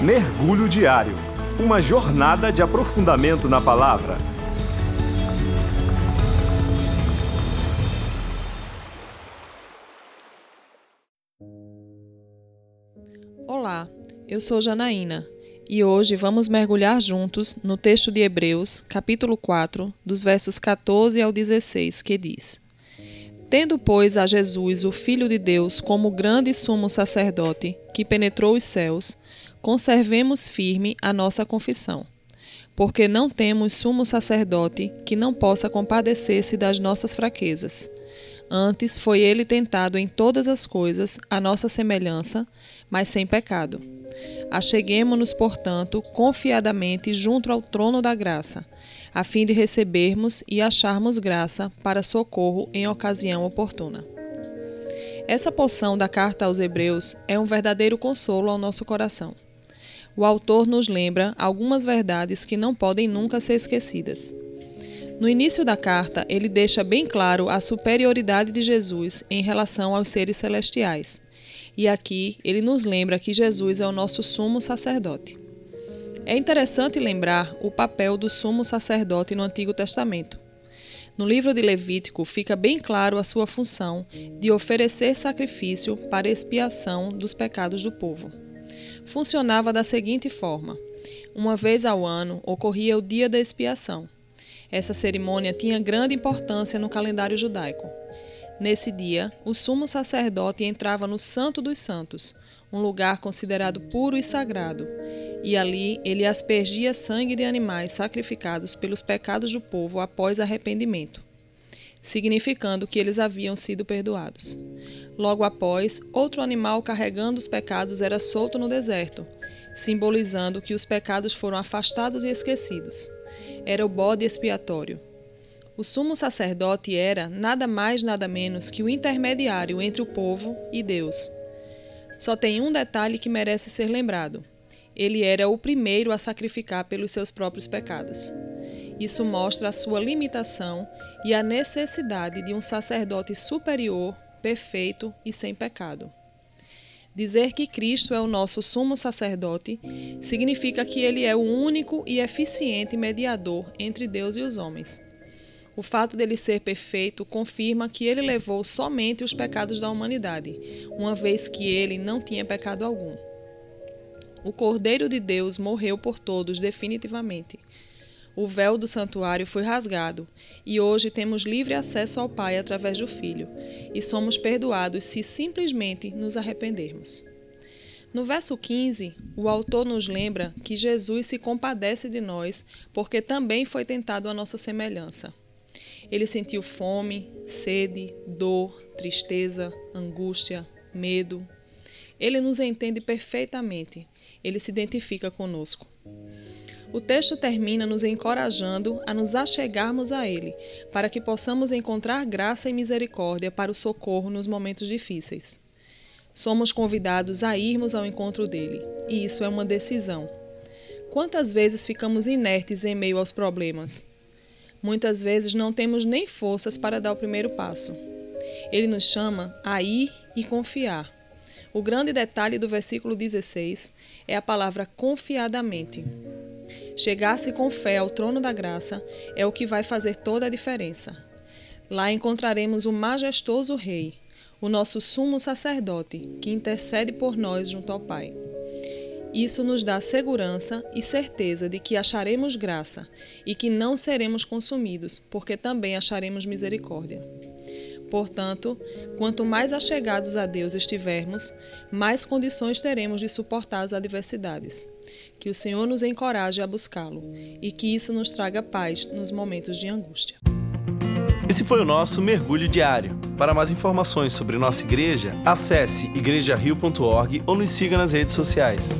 Mergulho Diário Uma jornada de aprofundamento na palavra. Olá, eu sou Janaína e hoje vamos mergulhar juntos no texto de Hebreus, capítulo 4, dos versos 14 ao 16, que diz: Tendo, pois, a Jesus, o Filho de Deus, como grande sumo sacerdote, que penetrou os céus, conservemos firme a nossa confissão. Porque não temos sumo sacerdote que não possa compadecer-se das nossas fraquezas. Antes foi ele tentado em todas as coisas, a nossa semelhança, mas sem pecado. Acheguemo-nos, portanto, confiadamente junto ao trono da graça, a fim de recebermos e acharmos graça para socorro em ocasião oportuna. Essa porção da carta aos Hebreus é um verdadeiro consolo ao nosso coração. O autor nos lembra algumas verdades que não podem nunca ser esquecidas. No início da carta, ele deixa bem claro a superioridade de Jesus em relação aos seres celestiais. E aqui ele nos lembra que Jesus é o nosso sumo sacerdote. É interessante lembrar o papel do sumo sacerdote no Antigo Testamento. No livro de Levítico fica bem claro a sua função de oferecer sacrifício para expiação dos pecados do povo. Funcionava da seguinte forma: uma vez ao ano ocorria o dia da expiação. Essa cerimônia tinha grande importância no calendário judaico. Nesse dia, o sumo sacerdote entrava no Santo dos Santos, um lugar considerado puro e sagrado, e ali ele aspergia sangue de animais sacrificados pelos pecados do povo após arrependimento, significando que eles haviam sido perdoados. Logo após, outro animal carregando os pecados era solto no deserto, simbolizando que os pecados foram afastados e esquecidos. Era o bode expiatório. O sumo sacerdote era nada mais nada menos que o intermediário entre o povo e Deus. Só tem um detalhe que merece ser lembrado ele era o primeiro a sacrificar pelos seus próprios pecados. Isso mostra a sua limitação e a necessidade de um sacerdote superior, perfeito e sem pecado. Dizer que Cristo é o nosso sumo sacerdote significa que ele é o único e eficiente mediador entre Deus e os homens. O fato dele ser perfeito confirma que ele levou somente os pecados da humanidade, uma vez que ele não tinha pecado algum. O Cordeiro de Deus morreu por todos definitivamente. O véu do santuário foi rasgado e hoje temos livre acesso ao Pai através do Filho e somos perdoados se simplesmente nos arrependermos. No verso 15, o autor nos lembra que Jesus se compadece de nós porque também foi tentado à nossa semelhança. Ele sentiu fome, sede, dor, tristeza, angústia, medo. Ele nos entende perfeitamente ele se identifica conosco. O texto termina nos encorajando a nos achegarmos a Ele, para que possamos encontrar graça e misericórdia para o socorro nos momentos difíceis. Somos convidados a irmos ao encontro dele, e isso é uma decisão. Quantas vezes ficamos inertes em meio aos problemas? Muitas vezes não temos nem forças para dar o primeiro passo. Ele nos chama a ir e confiar. O grande detalhe do versículo 16 é a palavra confiadamente. Chegar-se com fé ao trono da graça é o que vai fazer toda a diferença. Lá encontraremos o majestoso Rei, o nosso sumo sacerdote, que intercede por nós junto ao Pai. Isso nos dá segurança e certeza de que acharemos graça e que não seremos consumidos, porque também acharemos misericórdia. Portanto, quanto mais achegados a Deus estivermos, mais condições teremos de suportar as adversidades. Que o Senhor nos encoraje a buscá-lo e que isso nos traga paz nos momentos de angústia. Esse foi o nosso mergulho diário. Para mais informações sobre nossa igreja, acesse igrejario.org ou nos siga nas redes sociais.